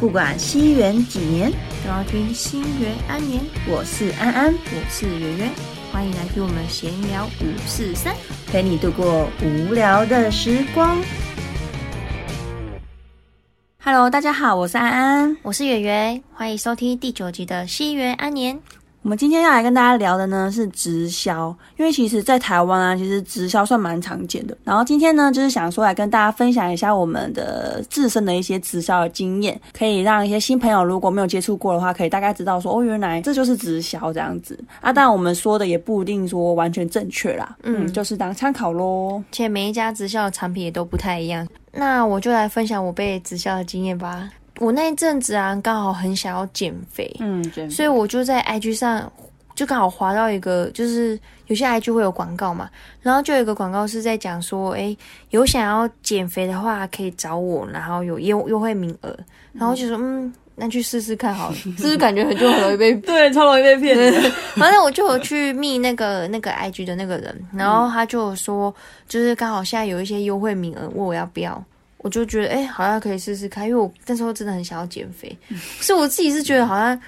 不管西元几年，都要听新元安年。我是安安，我是圆圆，欢迎来听我们闲聊五四三，陪你度过无聊的时光。Hello，大家好，我是安安，我是圆圆，欢迎收听第九集的西元安年。我们今天要来跟大家聊的呢是直销，因为其实，在台湾啊，其实直销算蛮常见的。然后今天呢，就是想说来跟大家分享一下我们的自身的一些直销的经验，可以让一些新朋友如果没有接触过的话，可以大概知道说，哦，原来这就是直销这样子啊。当然，我们说的也不一定说完全正确啦，嗯，就是当参考喽。且每一家直销的产品也都不太一样。那我就来分享我被直销的经验吧。我那一阵子啊，刚好很想要减肥，嗯，所以我就在 IG 上就刚好滑到一个，就是有些 IG 会有广告嘛，然后就有一个广告是在讲说，哎，有想要减肥的话可以找我，然后有优优惠名额，然后就说，嗯，那去试试看好了，是不是感觉很就很容易被 对，超容易被骗。反正我就有去密那个那个 IG 的那个人，然后他就说，就是刚好现在有一些优惠名额，问我要不要。我就觉得，哎，好像可以试试看，因为我那时候真的很想要减肥。可是我自己是觉得，好像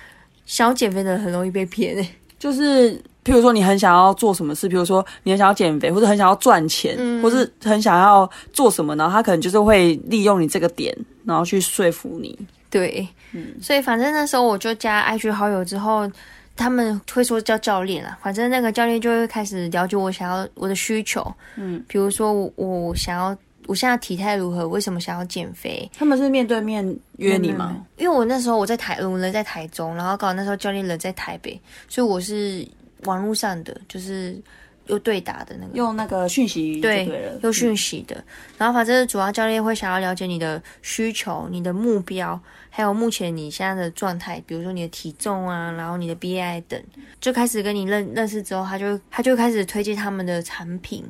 想要减肥的人很容易被骗。哎，就是，譬如说你很想要做什么事，譬如说你很想要减肥，或者很想要赚钱，或是很想要做什么，然后他可能就是会利用你这个点，然后去说服你。对，嗯，所以反正那时候我就加 IG 好友之后，他们会说叫教练啊，反正那个教练就会开始了解我想要我的需求。嗯，比如说我我想要。我现在体态如何？为什么想要减肥？他们是面对面约你吗？因为我那时候我在台，我人在台中，然后刚好那时候教练人在台北，所以我是网络上的，就是又对打的那个，用那个讯息对，又讯息的。然后反正主要教练会想要了解你的需求、你的目标，还有目前你现在的状态，比如说你的体重啊，然后你的 BI 等，就开始跟你认认识之后，他就他就开始推荐他们的产品。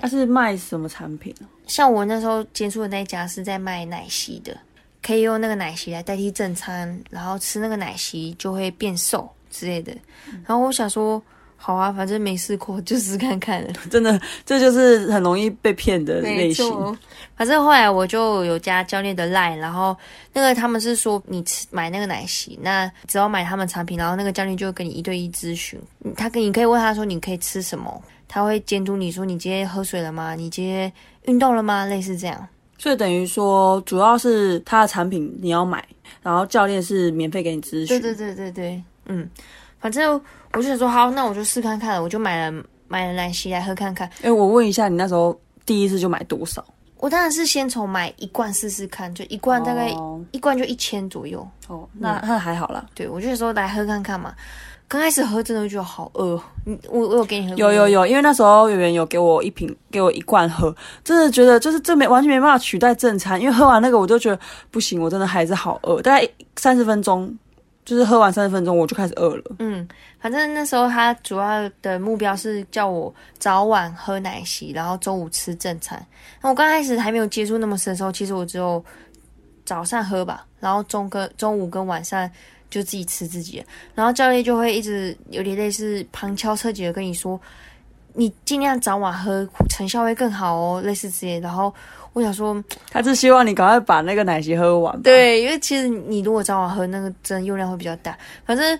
他是卖什么产品像我那时候接触的那家是在卖奶昔的，可以用那个奶昔来代替正餐，然后吃那个奶昔就会变瘦之类的。然后我想说，好啊，反正没试过，就试看看。真的，这就是很容易被骗的类型。反正后来我就有加教练的 line，然后那个他们是说，你吃买那个奶昔，那只要买他们产品，然后那个教练就会跟你一对一咨询。他跟你可以问他说，你可以吃什么。他会监督你说你今天喝水了吗？你今天运动了吗？类似这样，所以等于说主要是他的产品你要买，然后教练是免费给你咨询。对对对对对，嗯，反正我就想说好，那我就试看看了，我就买了买了奶昔来喝看看。哎，我问一下，你那时候第一次就买多少？我当然是先从买一罐试试看，就一罐大概一罐就一千左右。哦，那那还好啦。对，我就说来喝看看嘛。刚开始喝真的觉得好饿，你我我有给你喝？有有有，因为那时候圆圆有给我一瓶，给我一罐喝，真的觉得就是这没完全没办法取代正餐，因为喝完那个我就觉得不行，我真的还是好饿，大概三十分钟，就是喝完三十分钟我就开始饿了。嗯，反正那时候他主要的目标是叫我早晚喝奶昔，然后中午吃正餐。那我刚开始还没有接触那么深的时候，其实我只有早上喝吧，然后中跟中午跟晚上。就自己吃自己，然后教练就会一直有点类似旁敲侧击的跟你说，你尽量早晚喝，成效会更好哦，类似这些。然后我想说，他是希望你赶快把那个奶昔喝完。对，因为其实你如果早晚喝，那个真用量会比较大。反正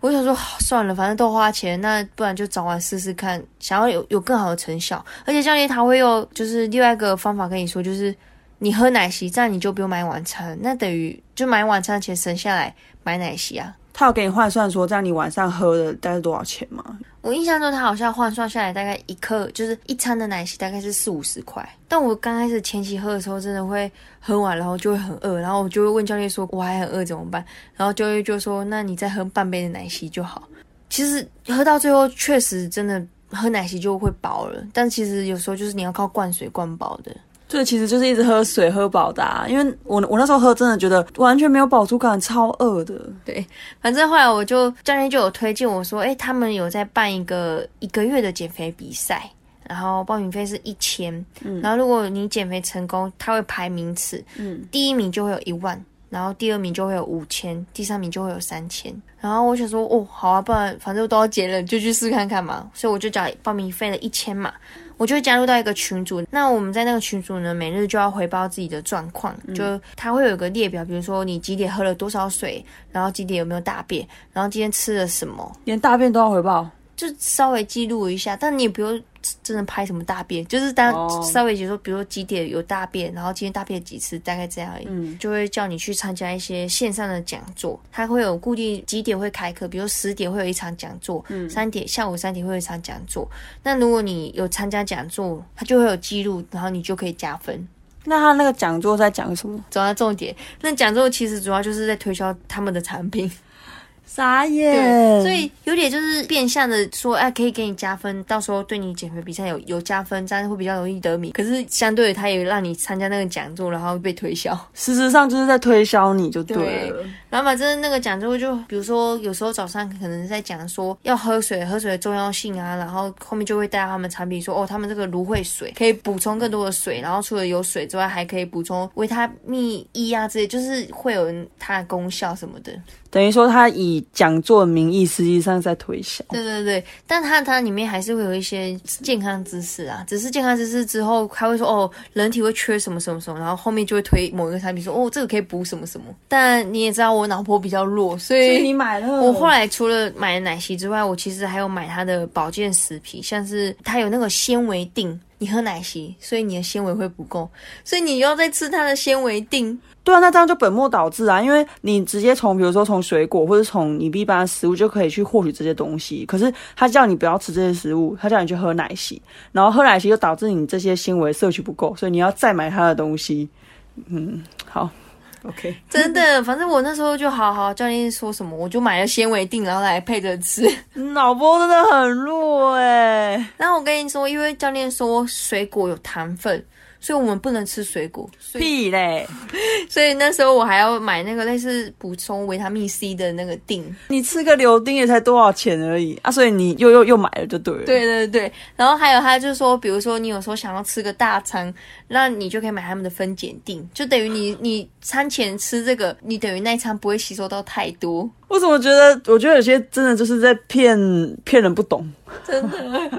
我想说，算了，反正都花钱，那不然就早晚试试看，想要有有更好的成效。而且教练他会用就是另外一个方法跟你说，就是你喝奶昔，这样你就不用买晚餐，那等于就买晚餐的钱省下来。买奶昔啊？他有给你换算说，这样你晚上喝的大概多少钱吗？我印象中他好像换算下来大概一克就是一餐的奶昔大概是四五十块。但我刚开始前期喝的时候，真的会喝完然后就会很饿，然后我就会问教练说我还很饿怎么办？然后教练就说那你再喝半杯的奶昔就好。其实喝到最后确实真的喝奶昔就会饱了，但其实有时候就是你要靠灌水灌饱的。这其实就是一直喝水喝饱的，啊因为我我那时候喝真的觉得完全没有饱足感，超饿的。对，反正后来我就教练就有推荐我说，哎，他们有在办一个一个月的减肥比赛，然后报名费是一千，然后如果你减肥成功，他会排名次，嗯，第一名就会有一万，然后第二名就会有五千，第三名就会有三千。然后我想说，哦，好啊，不然反正都要减了，就去试看看嘛。所以我就缴报名费了一千嘛。我就加入到一个群组。那我们在那个群组呢，每日就要回报自己的状况，就它会有一个列表，比如说你几点喝了多少水，然后几点有没有大便，然后今天吃了什么，连大便都要回报。就稍微记录一下，但你也不用真的拍什么大便，就是当稍微解说，比如说几点有大便，然后今天大便几次，大概这样而已，就会叫你去参加一些线上的讲座，它会有固定几点会开课，比如十点会有一场讲座，三点下午三点会有一场讲座。那如果你有参加讲座，它就会有记录，然后你就可以加分。那他那个讲座在讲什么？主要重点，那讲座其实主要就是在推销他们的产品。傻眼，所以有点就是变相的说，哎，可以给你加分，到时候对你减肥比赛有有加分，这样会比较容易得名。可是相对的，他也让你参加那个讲座，然后被推销。事实上就是在推销你就对了。然后反正那个讲座就，比如说有时候早上可能在讲说要喝水，喝水的重要性啊，然后后面就会带他们产品说，哦，他们这个芦荟水可以补充更多的水，然后除了有水之外，还可以补充维他命 E 啊之类，就是会有它的功效什么的。等于说，他以讲座名义，实际上在推销。对对对，但它它里面还是会有一些健康知识啊。只是健康知识之后，他会说哦，人体会缺什么什么什么，然后后面就会推某一个产品，说哦，这个可以补什么什么。但你也知道，我脑波比较弱，所以你买了。我后来除了买奶昔之外，我其实还有买它的保健食品，像是它有那个纤维锭。你喝奶昔，所以你的纤维会不够，所以你要再吃它的纤维锭。对啊，那这样就本末倒置啊！因为你直接从比如说从水果或者从你一般的食物就可以去获取这些东西，可是他叫你不要吃这些食物，他叫你去喝奶昔，然后喝奶昔就导致你这些纤维摄取不够，所以你要再买他的东西。嗯，好。OK，真的，反正我那时候就好好教练说什么，我就买了纤维锭，然后来配着吃。脑波真的很弱哎。然后我跟你说，因为教练说水果有糖分。所以我们不能吃水果，屁嘞！所以那时候我还要买那个类似补充维他命 C 的那个锭。你吃个柳丁也才多少钱而已啊！所以你又又又买了就对了。对对对，然后还有他就是说，比如说你有时候想要吃个大餐，那你就可以买他们的分拣锭，就等于你你餐前吃这个，你等于那一餐不会吸收到太多。我怎么觉得？我觉得有些真的就是在骗骗人不懂，真的。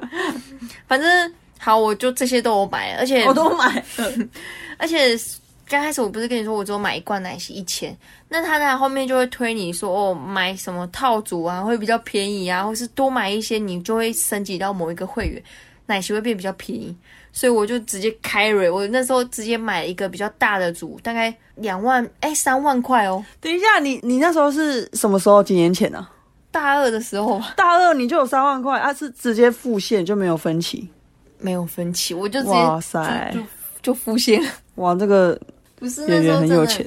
反正。好，我就这些都我买，而且我都买，而且刚开始我不是跟你说我只有买一罐奶昔一千，那他在后面就会推你说哦买什么套组啊会比较便宜啊，或是多买一些你就会升级到某一个会员，奶昔会变比较便宜，所以我就直接 carry，，我那时候直接买一个比较大的组，大概两万哎三万块哦。等一下，你你那时候是什么时候？几年前呢？大二的时候大二你就有三万块啊？是直接付现就没有分期？没有分歧，我就直接就就付现。哇，这个不是那时候很有钱，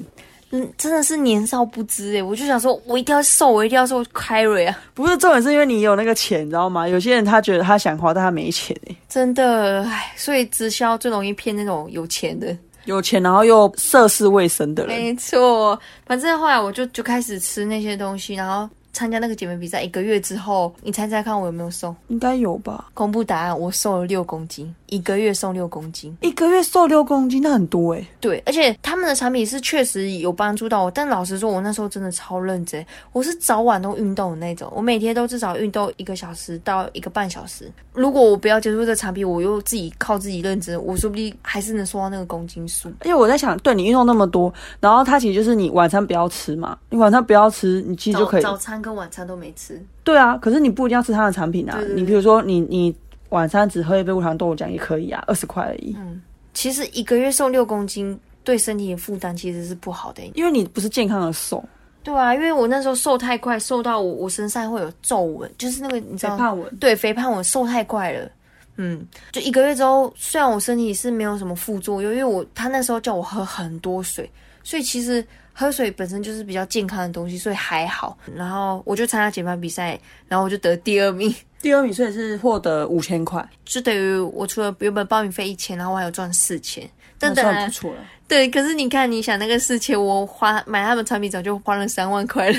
嗯，真的是年少不知哎。我就想说，我一定要瘦，我一定要瘦 carry 啊！不是重点，是因为你有那个钱，你知道吗？有些人他觉得他想花，但他没钱哎。真的哎，所以直销最容易骗那种有钱的，有钱然后又涉世未深的人。没错，反正后来我就就开始吃那些东西，然后。参加那个减肥比赛一个月之后，你猜猜看我有没有瘦？应该有吧。公布答案，我瘦了六公斤，一个月瘦六公斤，一个月瘦六公斤，那很多哎。对，而且他们的产品是确实有帮助到我，但老实说，我那时候真的超认真，我是早晚都运动的那种，我每天都至少运动一个小时到一个半小时。如果我不要接触这产品，我又自己靠自己认真，我说不定还是能瘦到那个公斤数。而且我在想，对你运动那么多，然后它其实就是你晚餐不要吃嘛，你晚餐不要吃，你其实就可以早餐。跟晚餐都没吃，对啊，可是你不一定要吃它的产品啊。你比如说，你你晚餐只喝一杯无糖豆浆也可以啊，二十块而已。嗯，其实一个月瘦六公斤，对身体的负担其实是不好的，因为你不是健康的瘦。对啊，因为我那时候瘦太快，瘦到我我身上会有皱纹，就是那个你知道肥胖纹。对，肥胖纹瘦太快了。嗯，就一个月之后，虽然我身体是没有什么副作用，因为我他那时候叫我喝很多水，所以其实。喝水本身就是比较健康的东西，所以还好。然后我就参加减肥比赛，然后我就得第二名。第二名所以是获得五千块，就等于我除了原本报名费一千，然后我还有赚四千，真的不错了。对，可是你看，你想那个四千，我花买他们产品早就花了三万块了。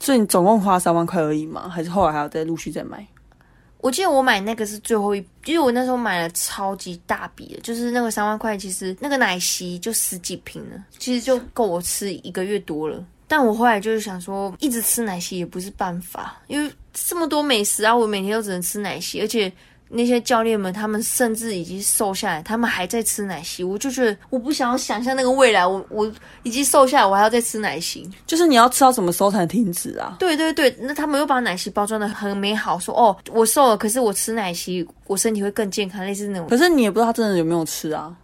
所以你总共花三万块而已嘛？还是后来还要再陆续再买？我记得我买那个是最后一，因为我那时候买了超级大笔的，就是那个三万块，其实那个奶昔就十几瓶了，其实就够我吃一个月多了。但我后来就是想说，一直吃奶昔也不是办法，因为这么多美食啊，我每天都只能吃奶昔，而且。那些教练们，他们甚至已经瘦下来，他们还在吃奶昔。我就觉得我不想要想象那个未来，我我已经瘦下来，我还要再吃奶昔。就是你要吃到什么时候才能停止啊？对对对，那他们又把奶昔包装的很美好，说哦，我瘦了，可是我吃奶昔，我身体会更健康，类似那种。可是你也不知道他真的有没有吃啊？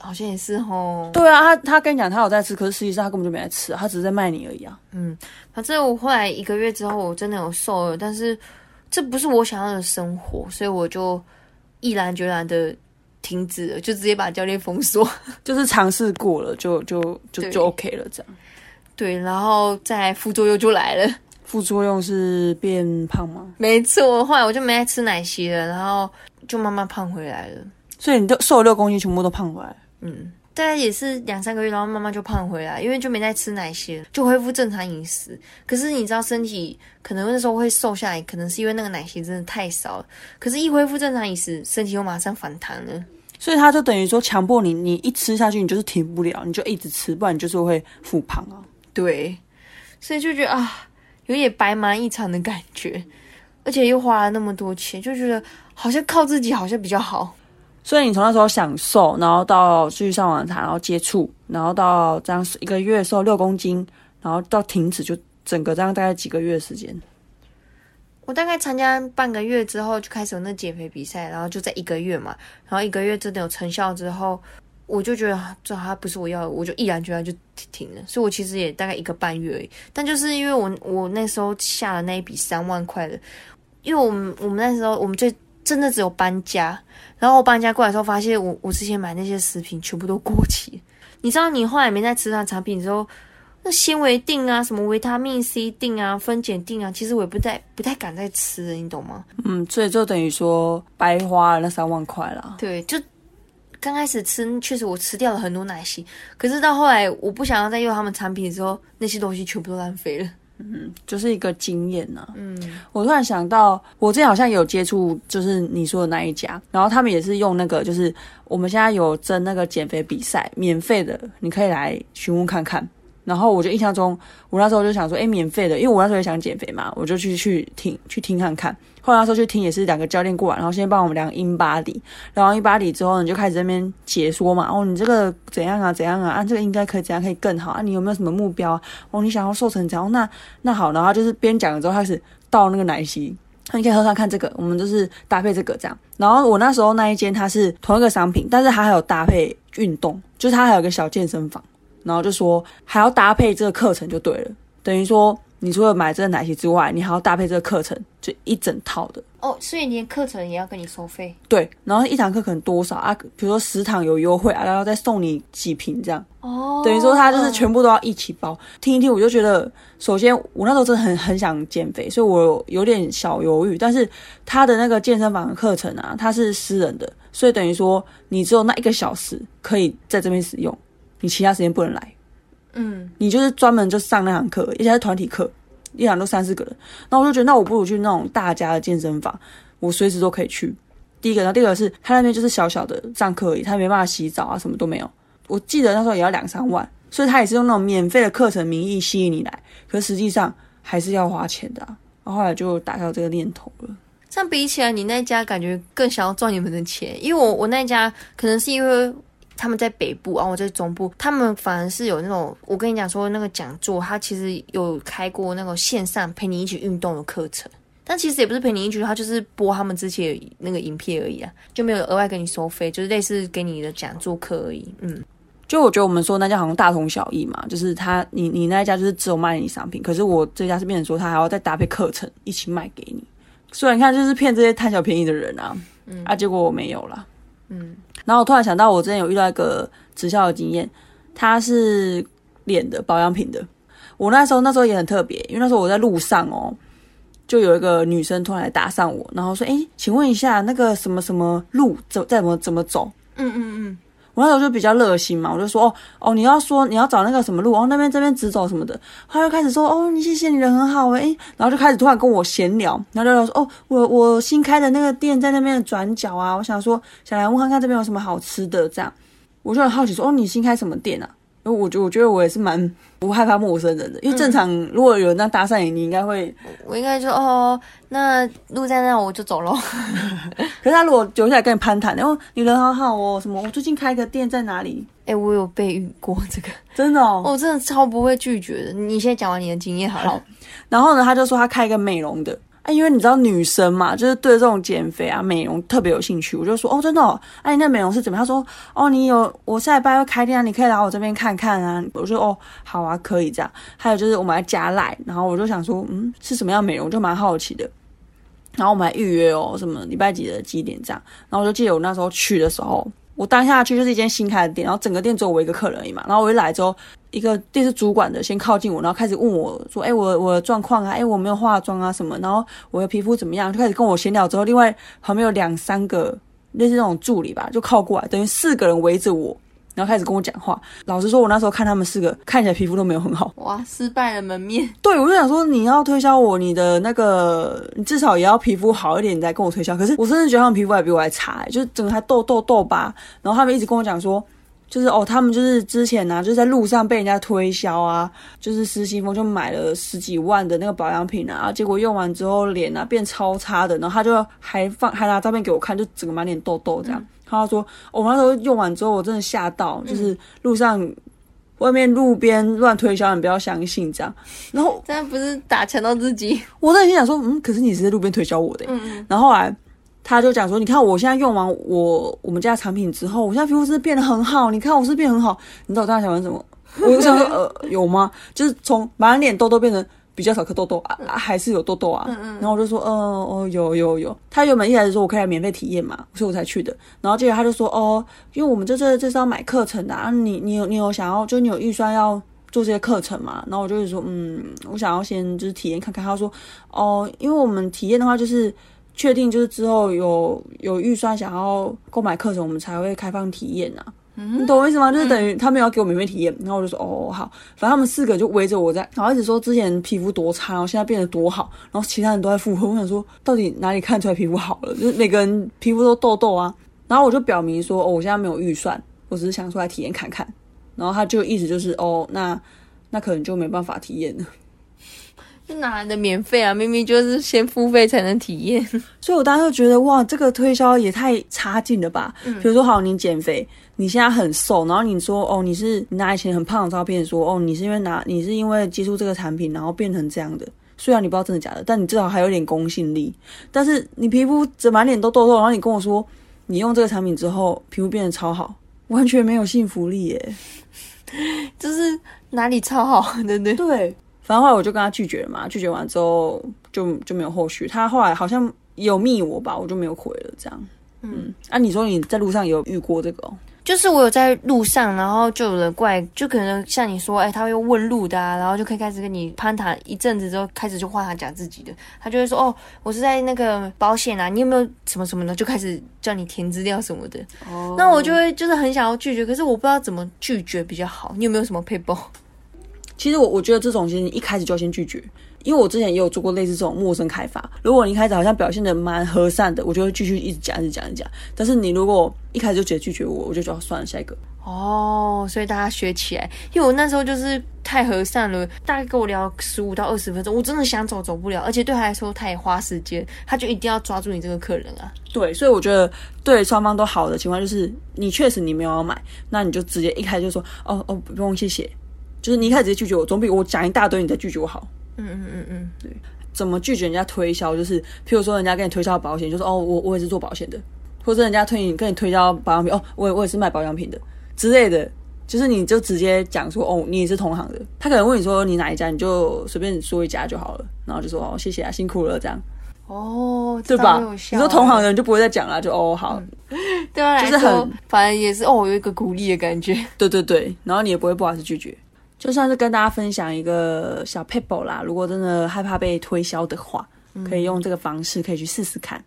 好像也是吼。对啊，他他跟你讲他有在吃，可是实际上他根本就没在吃，他只是在卖你而已啊。嗯，反正我后来一个月之后，我真的有瘦了，但是这不是我想要的生活，所以我就毅然决然的停止了，就直接把教练封锁。就是尝试过了，就就就就 OK 了，这样。对，然后再副作用就来了。副作用是变胖吗？没错，后来我就没爱吃奶昔了，然后就慢慢胖回来了。所以你都瘦了六公斤，全部都胖回来。嗯，大概也是两三个月，然后慢慢就胖回来，因为就没再吃奶昔，就恢复正常饮食。可是你知道，身体可能那时候会瘦下来，可能是因为那个奶昔真的太少了。可是，一恢复正常饮食，身体又马上反弹了。所以，他就等于说，强迫你，你一吃下去，你就是停不了，你就一直吃，不然你就是会复胖啊。对，所以就觉得啊，有点白忙一场的感觉，而且又花了那么多钱，就觉得好像靠自己好像比较好。所以你从那时候享受，然后到去上网查，然后接触，然后到这样一个月瘦六公斤，然后到停止，就整个这样大概几个月时间。我大概参加半个月之后就开始有那减肥比赛，然后就在一个月嘛，然后一个月真的有成效之后，我就觉得这还不是我要的，我就毅然决然就停了。所以我其实也大概一个半月而已，但就是因为我我那时候下了那一笔三万块的，因为我们我们那时候我们最。真的只有搬家，然后我搬家过来的时候，发现我我之前买那些食品全部都过期。你知道，你后来没再吃它产品之后，那纤维锭啊，什么维他命 C 锭啊，分解锭啊，其实我也不太不太敢再吃了，你懂吗？嗯，所以就等于说白花了那三万块了。对，就刚开始吃，确实我吃掉了很多奶昔，可是到后来我不想要再用他们产品的时候，那些东西全部都浪费了。嗯，就是一个经验呢。嗯，我突然想到，我之前好像有接触，就是你说的那一家，然后他们也是用那个，就是我们现在有争那个减肥比赛，免费的，你可以来询问看看。然后我就印象中，我那时候就想说，哎，免费的，因为我那时候也想减肥嘛，我就去去听去听看看。后来那时候去听也是两个教练过来，然后先帮我们量英巴里，量完英巴里之后，你就开始在那边解说嘛。哦，你这个怎样啊？怎样啊？啊，这个应该可以怎样可以更好啊？你有没有什么目标？哦，你想要瘦成怎样？那那好，然后就是边讲了之后开始倒那个奶昔，你可以喝看看这个，我们就是搭配这个这样。然后我那时候那一间它是同一个商品，但是它还有搭配运动，就是它还有个小健身房。然后就说还要搭配这个课程就对了，等于说你除了买这个奶昔之外，你还要搭配这个课程，就一整套的哦。所以连课程也要跟你收费？对，然后一堂课可能多少啊？比如说十堂有优惠啊，然后再送你几瓶这样。哦，等于说他就是全部都要一起包。听一听我就觉得，首先我那时候真的很很想减肥，所以我有点小犹豫。但是他的那个健身房的课程啊，他是私人的，所以等于说你只有那一个小时可以在这边使用。你其他时间不能来，嗯，你就是专门就上那堂课，而且是团体课，一堂都三四个人。那我就觉得，那我不如去那种大家的健身房，我随时都可以去。第一个，然后第二个是，他那边就是小小的上课而已，他没办法洗澡啊，什么都没有。我记得那时候也要两三万，所以他也是用那种免费的课程名义吸引你来，可实际上还是要花钱的。然后后来就打消这个念头了。这样比起来，你那家感觉更想要赚你们的钱，因为我我那家可能是因为。他们在北部，然后我在中部，他们反而是有那种，我跟你讲说那个讲座，他其实有开过那个线上陪你一起运动的课程，但其实也不是陪你一起，他就是播他们之前那个影片而已啊，就没有额外给你收费，就是类似给你的讲座课而已。嗯，就我觉得我们说那家好像大同小异嘛，就是他你你那一家就是只有卖你商品，可是我这家是变成说他还要再搭配课程一起卖给你，所以你看就是骗这些贪小便宜的人啊，嗯啊，结果我没有了。嗯，然后我突然想到，我之前有遇到一个直销的经验，他是脸的保养品的。我那时候那时候也很特别，因为那时候我在路上哦，就有一个女生突然来搭上我，然后说：“哎，请问一下，那个什么什么路怎再怎么怎么走？”嗯嗯嗯。我那时候就比较热心嘛，我就说哦哦，你要说你要找那个什么路哦，那边这边直走什么的。他就开始说哦，你谢谢你人很好诶，然后就开始突然跟我闲聊，然后就说哦，我我新开的那个店在那边的转角啊，我想说想来问看看这边有什么好吃的这样。我就很好奇说哦，你新开什么店啊？因为我觉得我觉得我也是蛮不害怕陌生人的，因为正常如果有人那搭讪你，你应该会，我应该就哦，那路在那我就走喽。可是他如果留下来跟你攀谈，然后你人好好哦，什么我最近开个店在哪里？哎，我有被遇过这个，真的哦，我真的超不会拒绝的。你先讲完你的经验好了。然后呢，他就说他开一个美容的。哎，因为你知道女生嘛，就是对这种减肥啊、美容特别有兴趣。我就说，哦，真的，哦，哎，那美容是怎么？他说，哦，你有我下礼拜要开店啊，你可以来我这边看看啊。我说，哦，好啊，可以这样。还有就是我们要加赖，然后我就想说，嗯，是什么样美容？就蛮好奇的。然后我们还预约哦，什么礼拜几的几点这样。然后我就记得我那时候去的时候。我当下去就是一间新开的店，然后整个店只有我一个客人而已嘛。然后我一来之后，一个店是主管的先靠近我，然后开始问我说：“哎，我我的状况啊，哎，我没有化妆啊什么，然后我的皮肤怎么样？”就开始跟我闲聊。之后，另外旁边有两三个类似那种助理吧，就靠过来，等于四个人围着我。然后开始跟我讲话。老实说，我那时候看他们四个看起来皮肤都没有很好。哇，失败了门面。对，我就想说，你要推销我，你的那个，你至少也要皮肤好一点，你再跟我推销。可是我真的觉得他们皮肤还比我还差，就是整个还痘痘痘疤。然后他们一直跟我讲说，就是哦，他们就是之前呢，就是在路上被人家推销啊，就是失心疯就买了十几万的那个保养品啊，结果用完之后脸啊变超差的。然后他就还放还拿照片给我看，就整个满脸痘痘这样。他说：“我那时候用完之后，我真的吓到，就是路上、外面路边乱推销，你不要相信这样。然后这样不是打钱到自己？我在心想说，嗯，可是你是在路边推销我的。嗯然后后来他就讲说，你看我现在用完我我们家产品之后，我现在皮肤是变得很好。你看我是变很好。你知道我当时想问什么？我想说，呃，有吗？就是从满脸痘痘变成。”比较少颗痘痘啊，还是有痘痘啊。然后我就说，嗯哦，有有有。他原本一开始说我可以来免费体验嘛，所以我才去的。然后接着他就说，哦，因为我们这这这是要买课程的啊，你你有你有想要，就你有预算要做这些课程嘛？然后我就是说，嗯，我想要先就是体验看看。他说，哦，因为我们体验的话，就是确定就是之后有有预算想要购买课程，我们才会开放体验呐。你懂我意思吗？就是等于他们要给我免费体验，然后我就说哦好，反正他们四个就围着我在，然后一直说之前皮肤多差，然后现在变得多好，然后其他人都在附和。我想说到底哪里看出来皮肤好了？就是每个人皮肤都痘痘啊。然后我就表明说哦，我现在没有预算，我只是想出来体验看看。然后他就意思就是哦，那那可能就没办法体验了。哪来的免费啊？明明就是先付费才能体验。所以我当时就觉得哇，这个推销也太差劲了吧。比如说好，你减肥。你现在很瘦，然后你说哦，你是你拿以前很胖的照片说哦，你是因为拿你是因为接触这个产品，然后变成这样的。虽然你不知道真的假的，但你至少还有点公信力。但是你皮肤整满脸都痘痘，然后你跟我说你用这个产品之后皮肤变得超好，完全没有信服力耶。就是哪里超好，对不对？对，反正后来我就跟他拒绝了嘛。拒绝完之后就就没有后续。他后来好像有密我吧，我就没有回了。这样，嗯，啊，你说你在路上有遇过这个？就是我有在路上，然后就有人过来，就可能像你说，哎，他会问路的啊，然后就可以开始跟你攀谈一阵子之后，开始就换他讲自己的，他就会说，哦，我是在那个保险啊，你有没有什么什么的，就开始叫你填资料什么的。哦，那我就会就是很想要拒绝，可是我不知道怎么拒绝比较好。你有没有什么配包？其实我我觉得这种其实你一开始就要先拒绝。因为我之前也有做过类似这种陌生开发，如果你一开始好像表现的蛮和善的，我就会继续一直讲，一直讲，一直讲。但是你如果一开始就直接拒绝我，我就觉得算了，下一个。哦，所以大家学起来，因为我那时候就是太和善了，大概跟我聊十五到二十分钟，我真的想走走不了，而且对他来说他也花时间，他就一定要抓住你这个客人啊。对，所以我觉得对双方都好的情况就是你确实你没有要买，那你就直接一开始就说哦哦不用谢谢，就是你一开始直接拒绝我，总比我讲一大堆你再拒绝我好。嗯嗯嗯嗯，对，怎么拒绝人家推销？就是譬如说，人家跟你推销保险，就说哦，我我也是做保险的，或者人家推你跟你推销保养品，哦，我我也是卖保养品的之类的，就是你就直接讲说哦，你也是同行的。他可能问你说你哪一家，你就随便说一家就好了，然后就说哦，谢谢啊，辛苦了这样。哦，对吧？你说同行的人就不会再讲了，就哦好，对啊，就是很反正也是哦，有一个鼓励的感觉。对对对，然后你也不会不好意思拒绝。就算是跟大家分享一个小 paper 啦，如果真的害怕被推销的话，可以用这个方式，可以去试试看。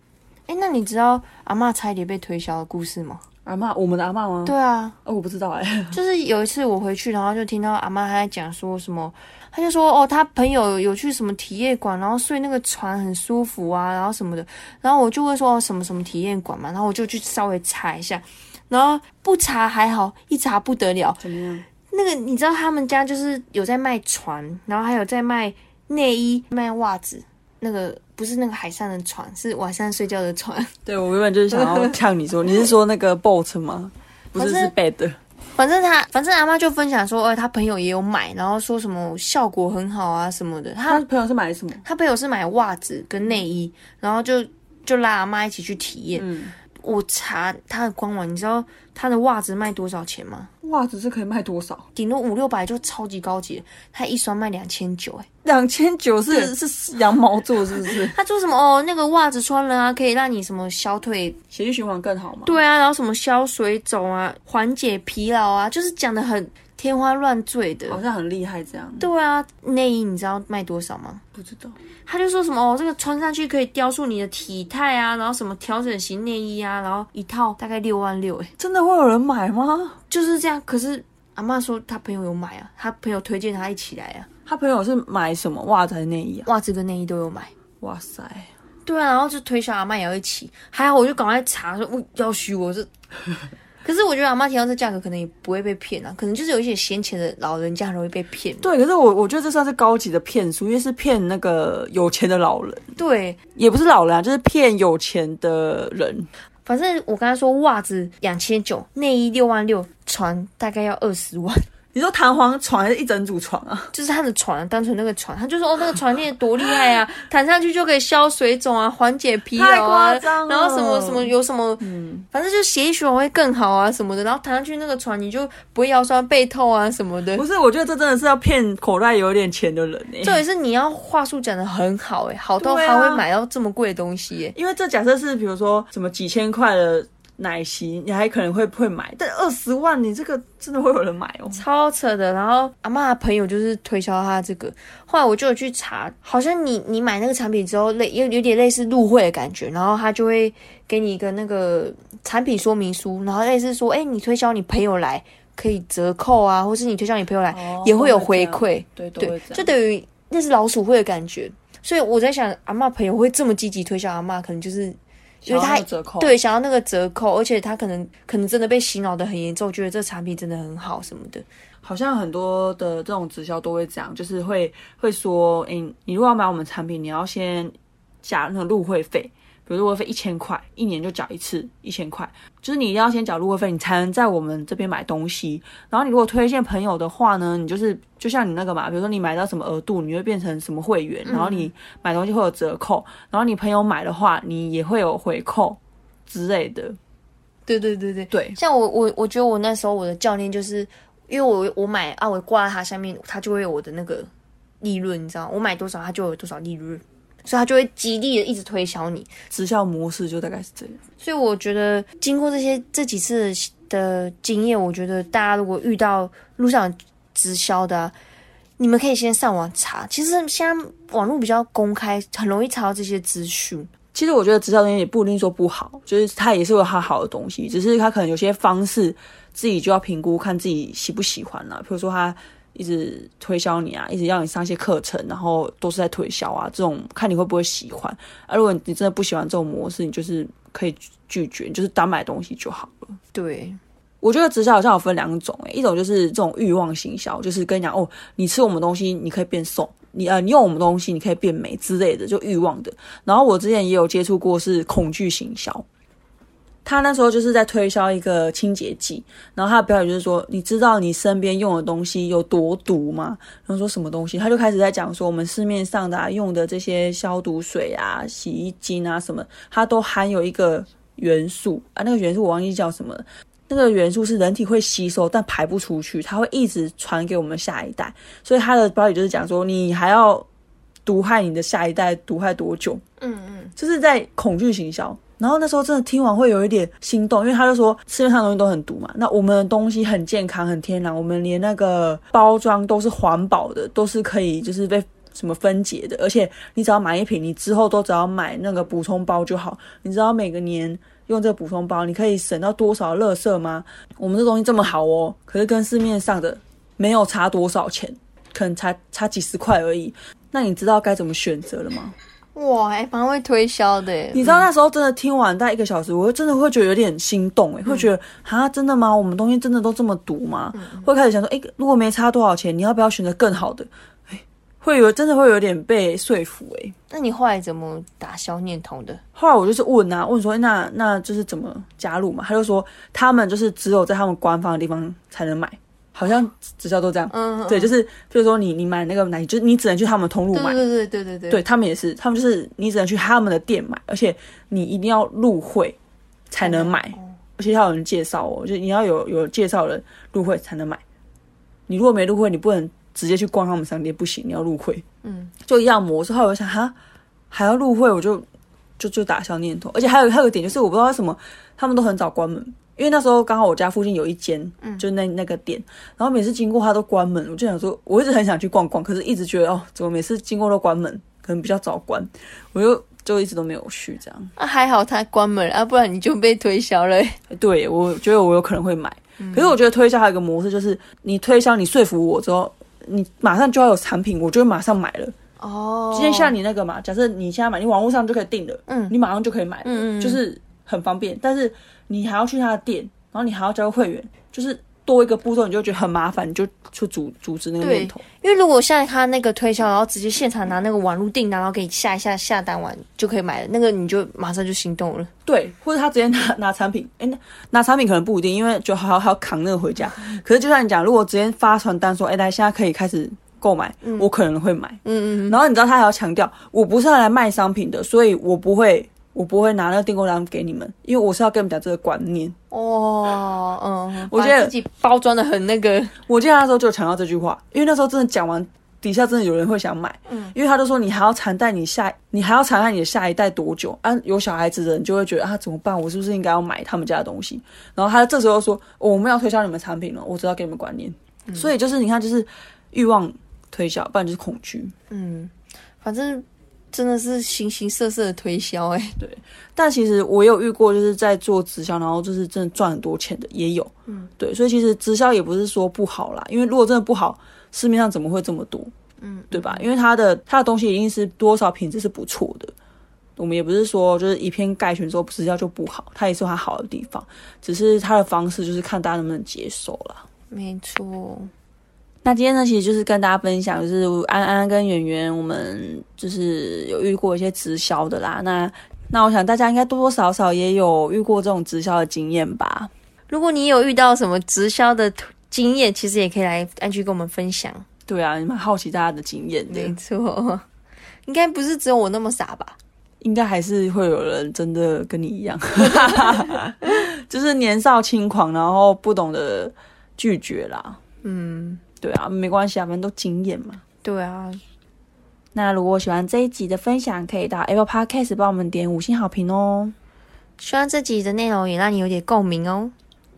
哎，那你知道阿妈差一点被推销的故事吗？阿妈，我们的阿妈吗？对啊，哦，我不知道哎。就是有一次我回去，然后就听到阿妈还在讲说什么，他就说哦，他朋友有去什么体验馆，然后睡那个床很舒服啊，然后什么的。然后我就会说什么什么体验馆嘛，然后我就去稍微查一下，然后不查还好，一查不得了。怎么样？那个你知道他们家就是有在卖船，然后还有在卖内衣、卖袜子。那个不是那个海上的船，是晚上睡觉的船。对，我原本就是想要呛你说，你是说那个 boat 吗？不是，是 bed。反正他，反正阿妈就分享说，哎，他朋友也有买，然后说什么效果很好啊什么的。他朋友是买什么？他朋友是买袜子跟内衣，然后就就拉阿妈一起去体验。嗯。我查它的官网，你知道它的袜子卖多少钱吗？袜子是可以卖多少？顶多五六百就超级高级，它一双卖两千九，哎，两千九是是羊毛做是不是？他说什么哦？那个袜子穿了啊，可以让你什么小腿血液循环更好吗？对啊，然后什么消水肿啊，缓解疲劳啊，就是讲的很。天花乱坠的，好像很厉害这样。对啊，内衣你知道卖多少吗？不知道。他就说什么哦，这个穿上去可以雕塑你的体态啊，然后什么调整型内衣啊，然后一套大概六万六，哎，真的会有人买吗？就是这样。可是阿妈说她朋友有买啊，她朋友推荐她一起来啊。她朋友是买什么袜子、内衣啊？袜子跟内衣都有买。哇塞。对啊，然后就推销阿妈也要一起，还好我就赶快查说，我要许我是。可是我觉得阿妈提到这价格可能也不会被骗啊，可能就是有一些闲钱的老人家很容易被骗。对，可是我我觉得这算是高级的骗术，因为是骗那个有钱的老人。对，也不是老人，啊，就是骗有钱的人。反正我刚才说袜子两千九，内衣六万六，船大概要二十万。你说弹簧床还是一整组床啊？就是他的床，单纯那个床，他就说哦，那个床垫多厉害啊，弹上去就可以消水肿啊，缓解疲劳啊，然后什么什么有什么，嗯，反正就血液循环会更好啊什么的，然后弹上去那个床你就不会腰酸背痛啊什么的。不是，我觉得这真的是要骗口袋有点钱的人哎。这也是你要话术讲的很好哎，好到还会买到这么贵的东西哎。因为这假设是比如说什么几千块的。奶昔，你还可能会会买，但二十万，你这个真的会有人买哦，超扯的。然后阿妈的朋友就是推销他这个，后来我就有去查，好像你你买那个产品之后，类有有点类似入会的感觉，然后他就会给你一个那个产品说明书，然后类似说，哎，你推销你朋友来可以折扣啊，或是你推销你朋友来也会有回馈，对对，就等于那是老鼠会的感觉。所以我在想，阿妈朋友会这么积极推销阿妈，可能就是。因为他折扣对想要那个折扣，而且他可能可能真的被洗脑的很严重，觉得这产品真的很好什么的。好像很多的这种直销都会这样，就是会会说，哎，你如果要买我们产品，你要先加那个入会费。比如入会费一千块，一年就缴一次一千块，就是你一定要先缴入会费，你才能在我们这边买东西。然后你如果推荐朋友的话呢，你就是就像你那个嘛，比如说你买到什么额度，你会变成什么会员，然后你买东西会有折扣，然后你朋友买的话，你也会有回扣之类的。对对对对对，像我我我觉得我那时候我的教练就是因为我我买啊，我挂在他下面，他就会有我的那个利润，你知道，我买多少他就有多少利润。所以他就会极力的一直推销你，直销模式就大概是这样。所以我觉得经过这些这几次的经验，我觉得大家如果遇到路上直销的，你们可以先上网查。其实现在网络比较公开，很容易查到这些资讯。其实我觉得直销东西也不一定说不好，就是它也是有它好的东西，只是它可能有些方式自己就要评估，看自己喜不喜欢啦。比如说它。一直推销你啊，一直要你上一些课程，然后都是在推销啊。这种看你会不会喜欢。啊，如果你真的不喜欢这种模式，你就是可以拒绝，就是单买东西就好了。对，我觉得直销好像有分两种，诶，一种就是这种欲望行销，就是跟你讲哦，你吃我们东西你可以变瘦，你呃你用我们东西你可以变美之类的，就欲望的。然后我之前也有接触过是恐惧行销。他那时候就是在推销一个清洁剂，然后他的标语就是说：“你知道你身边用的东西有多毒吗？”然后说什么东西，他就开始在讲说我们市面上的啊用的这些消毒水啊、洗衣精啊什么，它都含有一个元素啊，那个元素我忘记叫什么，那个元素是人体会吸收但排不出去，它会一直传给我们下一代。所以他的标语就是讲说，你还要毒害你的下一代，毒害多久？嗯嗯，就是在恐惧行销。然后那时候真的听完会有一点心动，因为他就说市面上东西都很毒嘛，那我们的东西很健康、很天然，我们连那个包装都是环保的，都是可以就是被什么分解的，而且你只要买一瓶，你之后都只要买那个补充包就好。你知道每个年用这个补充包，你可以省到多少垃圾吗？我们这东西这么好哦，可是跟市面上的没有差多少钱，可能才差几十块而已。那你知道该怎么选择了吗？哇，还蛮会推销的。你知道那时候真的听完大概一个小时，我真的会觉得有点心动哎，会觉得啊，真的吗？我们东西真的都这么毒吗？会开始想说，哎，如果没差多少钱，你要不要选择更好的？哎，会有真的会有点被说服哎。那你后来怎么打消念头的？后来我就是问啊，问说，那那就是怎么加入嘛？他就说，他们就是只有在他们官方的地方才能买。好像直销都这样，嗯，对，就是比如说你你买那个奶，就是你只能去他们通路买，对对对对对，对。他们也是，他们就是你只能去他们的店买，而且你一定要入会才能买，而且要有人介绍哦，就你要有有介绍人入会才能买，你如果没入会，你不能直接去逛他们商店，不行，你要入会，嗯，就一样模式。后来我想哈，还要入会，我就就就打消念头，而且还有还有一点就是，我不知道为什么他们都很早关门。因为那时候刚好我家附近有一间，就那那个店，然后每次经过它都关门，我就想说，我一直很想去逛逛，可是一直觉得哦，怎么每次经过都关门，可能比较早关，我就就一直都没有去这样。啊，还好它关门啊，不然你就被推销了。对，我觉得我有可能会买，可是我觉得推销还有一个模式，就是你推销你说服我之后，你马上就要有产品，我就会马上买了。哦，今天像你那个嘛，假设你现在买，你网络上就可以订了，嗯，你马上就可以买，嗯嗯，就是很方便，但是。你还要去他的店，然后你还要交会员，就是多一个步骤，你就觉得很麻烦，你就去组组织那个念头。因为如果像他那个推销，然后直接现场拿那个网络订单，然后给你下一下下单完就可以买了，那个你就马上就心动了。对，或者他直接拿拿产品，哎，拿产品可能不一定，因为就还要还要扛那个回家。可是就像你讲，如果直接发传单说，哎，大家现在可以开始购买，我可能会买。嗯嗯。然后你知道他还要强调，我不是要来卖商品的，所以我不会。我不会拿那个订购单给你们，因为我是要跟你们讲这个观念。哦，嗯，我觉得自己包装的很那个。我记得那时候就强调这句话，因为那时候真的讲完，底下真的有人会想买。嗯，因为他就说你还要缠带你下，你还要缠带你的下一代多久？啊，有小孩子的人就会觉得啊怎么办？我是不是应该要买他们家的东西？然后他这时候说我们要推销你们产品了，我知道给你们观念。所以就是你看，就是欲望推销，不然就是恐惧。嗯，反正。真的是形形色色的推销哎，对，但其实我有遇过，就是在做直销，然后就是真的赚很多钱的也有，嗯，对，所以其实直销也不是说不好啦，因为如果真的不好，市面上怎么会这么多，嗯，对吧？因为它的它的东西一定是多少品质是不错的，我们也不是说就是以偏概全说直销就不好，它也是它好的地方，只是它的方式就是看大家能不能接受啦。没错。那今天呢，其实就是跟大家分享，就是安安跟圆圆，我们就是有遇过一些直销的啦。那那我想大家应该多多少少也有遇过这种直销的经验吧。如果你有遇到什么直销的经验，其实也可以来安居跟我们分享。对啊，你们好奇大家的经验。没错，应该不是只有我那么傻吧？应该还是会有人真的跟你一样，就是年少轻狂，然后不懂得拒绝啦。嗯。对啊，没关系啊，反正都经验嘛。对啊，那如果喜欢这一集的分享，可以到 Apple Podcast 帮我们点五星好评哦。希望这集的内容也让你有点共鸣哦。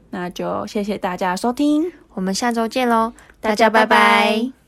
那就谢谢大家收听，我们下周见喽，大家拜拜。